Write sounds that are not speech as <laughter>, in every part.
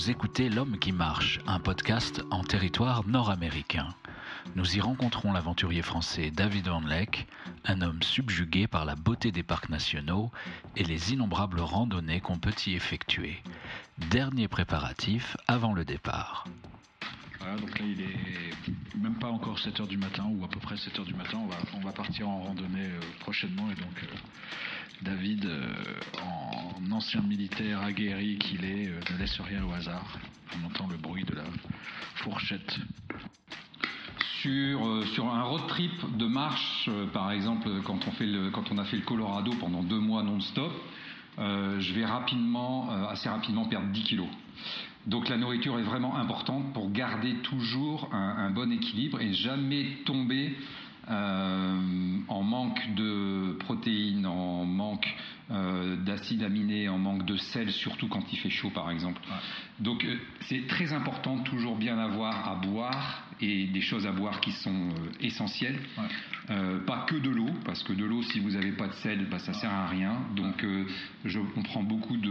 Vous écoutez L'homme qui marche, un podcast en territoire nord-américain. Nous y rencontrons l'aventurier français David Hornleck, un homme subjugué par la beauté des parcs nationaux et les innombrables randonnées qu'on peut y effectuer. Dernier préparatif avant le départ. Voilà, donc là il est même pas encore 7h du matin ou à peu près 7h du matin. On va, on va partir en randonnée euh, prochainement et donc euh, David, euh, en ancien militaire aguerri qu'il est, euh, ne laisse rien au hasard. On entend le bruit de la fourchette. sur, euh, sur un road trip de marche, par exemple, quand on, fait le, quand on a fait le Colorado pendant deux mois non-stop, je vais rapidement, assez rapidement perdre 10 kilos. Donc la nourriture est vraiment importante pour garder toujours un, bon équilibre et jamais tomber en manque de protéines, en manque euh, d'acides aminés, en manque de sel, surtout quand il fait chaud par exemple. Donc euh, c'est très important de toujours bien avoir à boire et des choses à boire qui sont euh, essentielles. Euh, pas que de l'eau, parce que de l'eau, si vous n'avez pas de sel, bah, ça sert à rien. Donc euh, je, on prend beaucoup de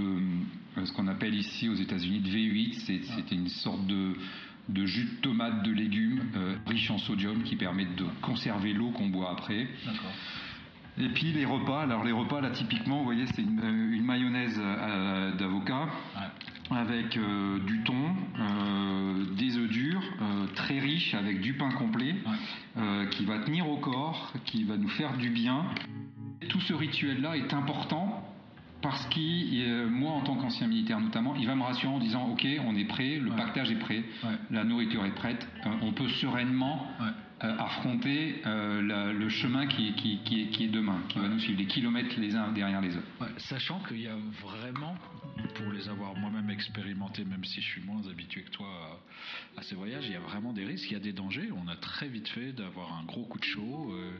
euh, ce qu'on appelle ici aux États-Unis de V8, c'est c'est une sorte de de jus de tomate de légumes euh, riche en sodium qui permet de conserver l'eau qu'on boit après. Et puis les repas, alors les repas là typiquement, vous voyez, c'est une, euh, une mayonnaise euh, d'avocat avec euh, du thon, euh, des œufs durs, très riche avec du pain complet, qui va tenir au corps, qui va nous faire du bien. Tout ce rituel-là est important parce que euh, moi, en tant qu'ancien militaire notamment, il va me rassurer en disant Ok, on est prêt, le pactage est prêt, la nourriture est prête, euh, on peut sereinement affronter euh, le chemin qui, qui- qui est, qui est demain, qui va nous suivre, les kilomètres les uns derrière les autres. Sachant qu'il y a vraiment, pour les avoir moi-même expérimentés, même si je suis moins habitué que toi à, ces voyages, il y a vraiment des risques, il y a des dangers. On a très vite fait d'avoir un gros coup de chaud. euh,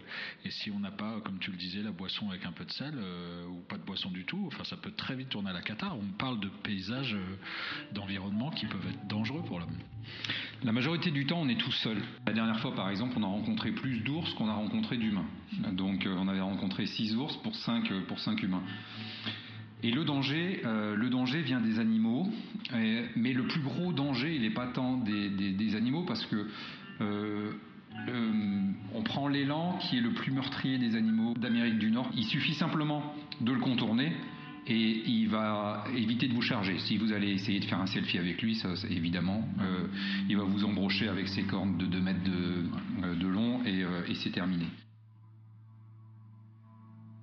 et si on n'a pas, comme tu le disais, la boisson avec un peu de sel, euh, ou pas de boisson du tout, enfin, ça peut très vite tourner à la catarrhe. On parle de paysages, euh, d'environnements qui peuvent être dangereux pour l'homme. La majorité du temps, on est tout seul. La dernière fois, par exemple, on a rencontré plus d'ours qu'on a rencontré d'humains. Donc, euh, on avait rencontré 6 ours pour 5 pour cinq humains. Et le danger, euh, le danger vient des animaux, mais le plus gros danger, il n'est pas tant des, animaux parce que euh, euh, on prend l'élan qui est le plus meurtrier des animaux d'Amérique du Nord. Il suffit simplement de le contourner et il va éviter de vous charger. Si vous allez essayer de faire un selfie avec lui, ça, évidemment, euh, il va vous embrocher avec ses cornes de 2 mètres de, euh, long et, euh, et c'est terminé.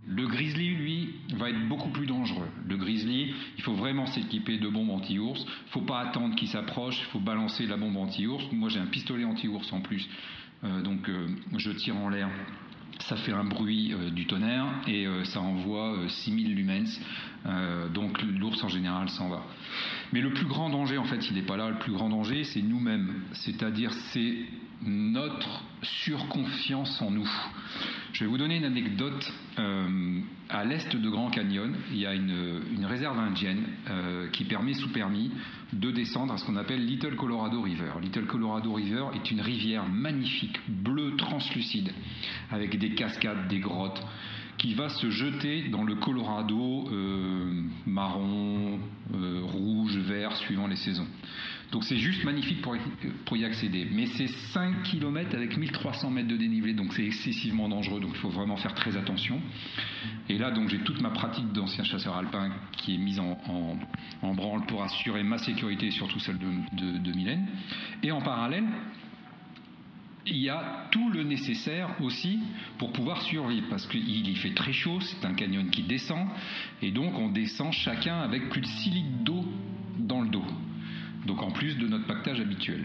Le grizzly, lui, va être beaucoup plus dangereux. Le grizzly, il faut vraiment s'équiper de bombes anti-ours. Il faut pas attendre qu'il s'approche, il faut balancer la bombe anti-ours. Moi, j'ai un pistolet anti-ours en plus, donc je tire en l'air. Ça fait un bruit euh, du tonnerre et euh, ça envoie euh, 6000 lumens. Euh, donc l'ours en général s'en va. Mais le plus grand danger, en fait, il n'est pas là. Le plus grand danger, c'est nous-mêmes. C'est-à-dire, c'est notre surconfiance en nous. Je vais vous donner une anecdote. Euh, à l'est de Grand Canyon, il y a une, réserve indienne euh, qui permet, sous permis, de descendre à ce qu'on appelle Little Colorado River. Little Colorado River est une rivière magnifique, bleue, translucide, avec des cascades, des grottes, qui va se jeter dans le Colorado euh, marron, rouge, vert, suivant les saisons. Donc c'est juste magnifique pour, y accéder. Mais c'est 5 km avec 1300 mètres de dénivelé, donc c'est excessivement dangereux, donc il faut vraiment faire très attention. Et là, donc j'ai toute ma pratique d'ancien chasseur alpin qui est mise en, branle pour assurer ma sécurité surtout celle de, de, de Mylène. Et en parallèle, il y a tout le nécessaire aussi pour pouvoir survivre, parce qu'il y fait très chaud, c'est un canyon qui descend, et donc on descend chacun avec plus de 6 litres d'eau dans le dos. Donc en plus de notre pactage habituel.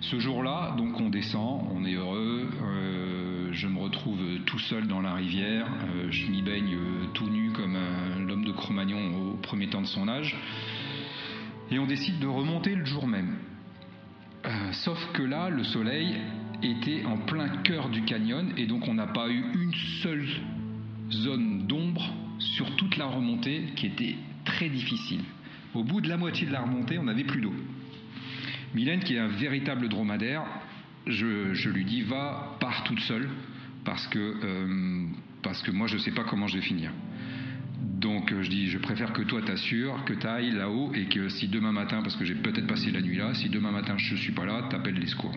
Ce jour-là, donc on descend, on est heureux, euh, je me retrouve tout seul dans la rivière, euh, je m'y baigne euh, tout nu comme l'homme de Cro-Magnon au premier temps de son âge, et on décide de remonter le jour même. sauf que là, le soleil était en plein cœur du canyon et donc on n'a pas eu une seule zone d'ombre sur toute la remontée qui était très difficile. Au bout de la moitié de la remontée, on n'avait plus d'eau. Mylène, qui est un véritable dromadaire, je, lui dis va, pars toute seule parce que, euh, parce que moi je ne sais pas comment je vais finir. Donc je dis, je préfère que toi t'assures, que tu ailles là-haut et que si demain matin, parce que j'ai peut-être passé la nuit là, si demain matin je ne suis pas là, t'appelles les secours.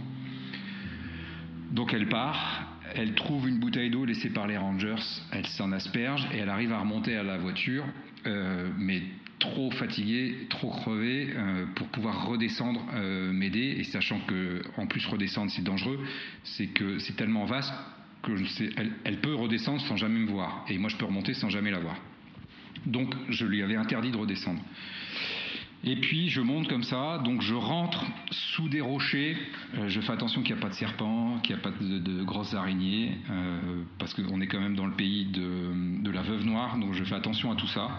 Donc elle part, elle trouve une bouteille d'eau laissée par les rangers, elle s'en asperge et elle arrive à remonter à la voiture, euh, mais trop fatiguée, trop crevée euh, pour pouvoir redescendre, euh, m'aider. Et sachant que en plus redescendre c'est dangereux, c'est que c'est tellement vaste que je sais, elle, peut redescendre sans jamais me voir, et moi je peux remonter sans jamais la voir. Donc je lui avais interdit de redescendre. Et puis je monte comme ça, donc je rentre sous des rochers, euh, je fais attention qu'il n'y a pas de serpents, qu'il n'y a pas de, grosses araignées, parce qu'on est quand même dans le pays de, la veuve noire, donc je fais attention à tout ça.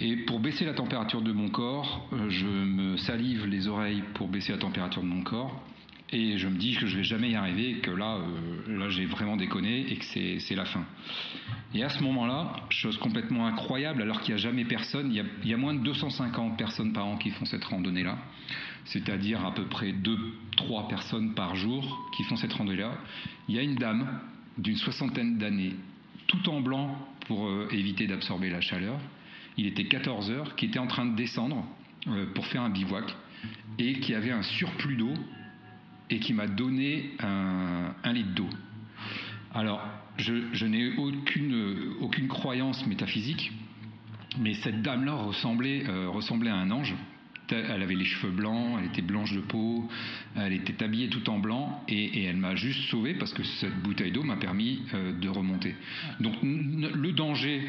Et pour baisser la température de mon corps, euh, je me salive les oreilles pour baisser la température de mon corps, et je me dis que je vais jamais y arriver, que là, là j'ai vraiment déconné, et que c'est la fin. Et à ce moment-là, chose complètement incroyable, alors qu'il n'y a jamais personne, il y a, moins de 250 personnes par an qui font cette randonnée-là, c'est-à-dire à peu près 2-3 personnes par jour qui font cette randonnée-là. Il y a une dame d'une soixantaine d'années, tout en blanc pour euh, éviter d'absorber la chaleur. Il était 14 heures, qui était en train de descendre euh, pour faire un bivouac et qui avait un surplus d'eau et qui m'a donné un, litre d'eau. Alors, je, n'ai aucune, aucune croyance métaphysique, mais cette dame-là ressemblait, euh, ressemblait à un ange. Elle avait les cheveux blancs, elle était blanche de peau, elle était habillée tout en blanc et, elle m'a juste sauvé parce que cette bouteille d'eau m'a permis euh, de remonter. Donc le danger,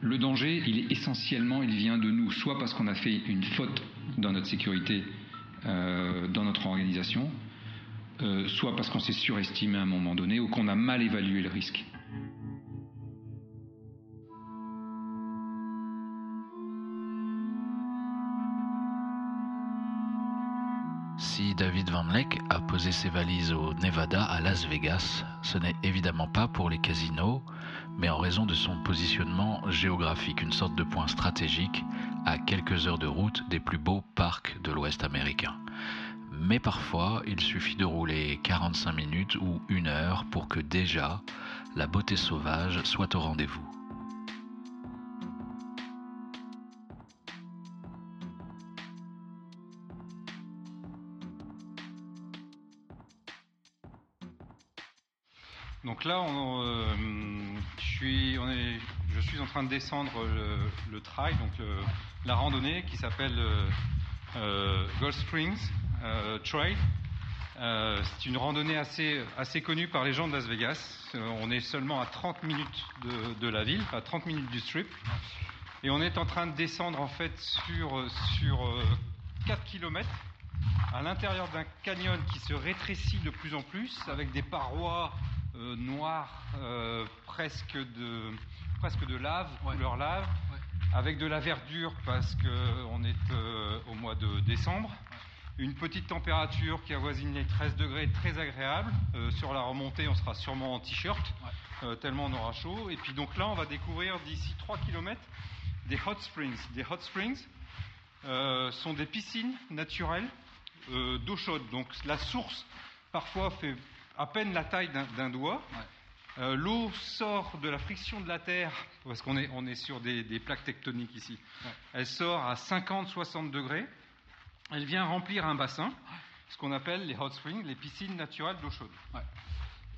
le danger, il est essentiellement, il vient de nous, soit parce qu'on a fait une faute dans notre sécurité, euh, dans notre organisation, euh, soit parce qu'on s'est surestimé à un moment donné ou qu'on a mal évalué le risque. David Van Leck a posé ses valises au Nevada à Las Vegas, ce n'est évidemment pas pour les casinos, mais en raison de son positionnement géographique, une sorte de point stratégique à quelques heures de route des plus beaux parcs de l'Ouest américain mais parfois il suffit de rouler 45 minutes ou une heure pour que déjà la beauté sauvage soit au rendez-vous. Donc là, euh, je, suis, en train de descendre le, trail, donc la randonnée qui s'appelle euh, euh Gold Springs. Euh, Trail. Euh, c'est une randonnée assez, connue par les gens de Las Vegas. Euh, on est seulement à 30 minutes de, la ville, à 30 minutes du strip. Et on est en train de descendre en fait sur, sur 4 km à l'intérieur d'un canyon qui se rétrécit de plus en plus avec des parois noires presque, de, presque de lave, couleur lave, avec de la verdure parce qu'on est au mois de décembre une petite température qui avoisine les 13 degrés, très agréable. Euh, sur la remontée, on sera sûrement en t-shirt, euh, tellement on aura chaud. Et puis donc là, on va découvrir d'ici 3 km des hot springs. Des hot springs euh, sont des piscines naturelles d'eau chaude. Donc la source, parfois, fait à peine la taille d'un doigt. L'eau sort de la friction de la terre, parce qu'on est, on est sur des, plaques tectoniques ici. Elle sort à 50-60 degrés. elle vient remplir un bassin, ce qu'on appelle les hot springs, les piscines naturelles d'eau chaude.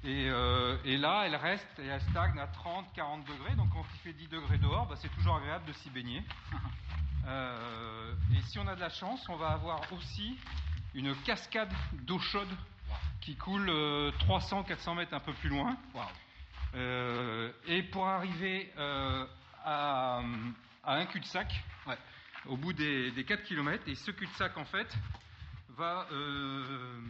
Et, euh, et là, elle reste et elle stagne à 30, 40 degrés. Donc quand il fait 10 degrés dehors, bah, c'est toujours agréable de s'y baigner. <laughs> Euh, et si on a de la chance, on va avoir aussi une cascade d'eau chaude qui coule 300-400 mètres un peu plus loin. Euh, et pour arriver euh, à, à un cul-de-sac, au bout des, des 4 km, et ce cul-de-sac en fait va... euh,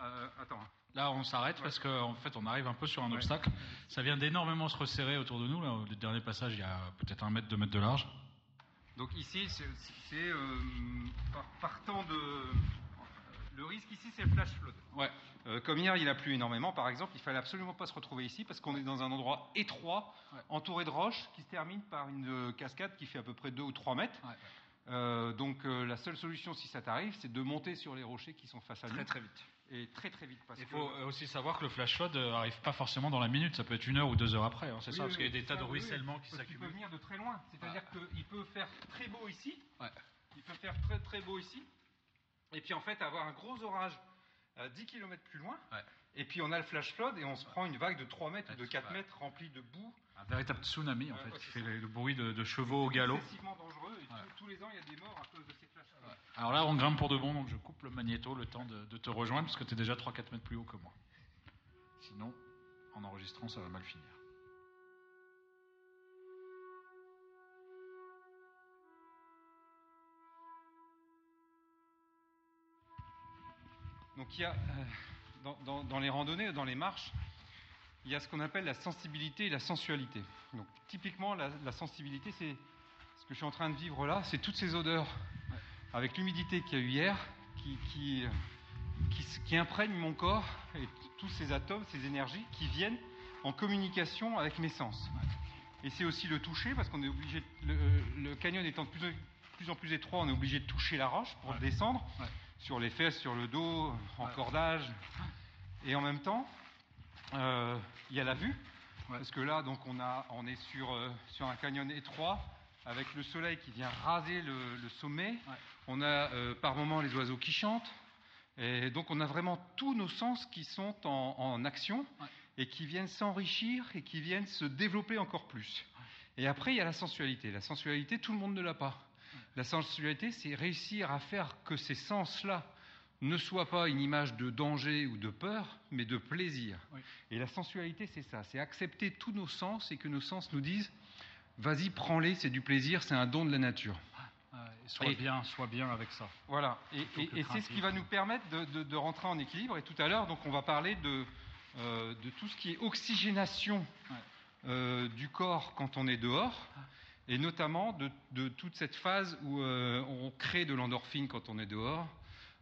euh, attends. Là, on s'arrête parce qu'en fait, on arrive un peu sur un obstacle. Ça vient d'énormément se resserrer autour de nous. Là, au dernier passage, il y a peut-être un mètre, deux mètres de large. Donc ici, c'est c'est, euh, par- partant de... Le risque ici, c'est le flash flood. Ouais. Euh, comme hier, il a plu énormément, par exemple, il fallait absolument pas se retrouver ici parce qu'on est dans un endroit étroit, entouré de roches, qui se termine par une euh, cascade qui fait à peu près 2 ou 3 mètres. Euh, donc euh, la seule solution, si ça t'arrive, c'est de monter sur les rochers qui sont face à nous. Très très vite. Et très très vite. Parce Il faut aussi savoir que le flash flood euh, arrive pas forcément dans la minute. Ça peut être une heure ou deux heures après. hein, c'est Oui, ça, oui, parce qu'il y a des tas ça, de ruissellements oui, qui parce qu'il peut s'accumulent. venir de très loin. C'est-à-dire qu'il peut faire très beau ici. Ouais. Il peut faire très très beau ici. Et puis en fait, avoir un gros orage à 10 km plus loin. Et puis on a le flash flood et on se prend une vague de 3 mètres ou de 4 mètres remplie de boue. Un véritable tsunami, en Ouais, fait, ouais, qui c'est fait le, le bruit de, de chevaux au galop. excessivement dangereux. Et tous- tous les ans, il y a des morts à cause de ces flash floods. Alors là, on grimpe pour de bon, donc je coupe le magnéto le temps de, de te rejoindre, parce que tu es déjà 3-4 mètres plus haut que moi. Sinon, en enregistrant, ça va mal finir. Donc il y a, euh, dans, les randonnées, dans les marches, il y a ce qu'on appelle la sensibilité et la sensualité. Donc typiquement, la, sensibilité, c'est ce que je suis en train de vivre là, c'est toutes ces odeurs, avec l'humidité qu'il y a eu hier, qui, euh, qui, imprègnent mon corps et tous ces atomes, ces énergies qui viennent en communication avec mes sens. Et c'est aussi le toucher, parce qu'on est obligé, le, canyon étant de plus, plus en plus étroit, on est obligé de toucher la roche pour descendre, sur les fesses, sur le dos, en cordage. Et en même temps, euh, il y a la vue, parce que là, donc, on, a, on est sur, euh, sur un canyon étroit, avec le soleil qui vient raser le, le sommet. On a euh, par moments les oiseaux qui chantent. Et donc on a vraiment tous nos sens qui sont en, en action et qui viennent s'enrichir et qui viennent se développer encore plus. Et après, il y a la sensualité. La sensualité, tout le monde ne l'a pas. La sensualité, c'est réussir à faire que ces sens-là ne soient pas une image de danger ou de peur, mais de plaisir. Et la sensualité, c'est ça, c'est accepter tous nos sens et que nos sens nous disent, vas-y, prends-les, c'est du plaisir, c'est un don de la nature. sois Et- bien, sois bien avec ça. Voilà, et, c'est ce qui va nous permettre de, de- de rentrer en équilibre. Et tout à l'heure, donc, on va parler de, euh, de tout ce qui est oxygénation euh, du corps quand on est dehors, et notamment de, de toute cette phase où euh, on crée de l'endorphine quand on est dehors,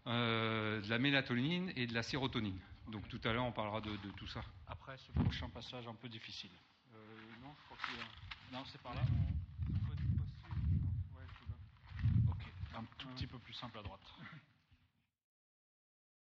euh, de la mélatonine et de la sérotonine. Donc tout à l'heure, on parlera de, de tout ça. Après ce prochain passage un peu difficile. Euh, non, je crois qu'il y a... Non, c'est par là. Ok, un tout petit peu plus simple à droite. <laughs>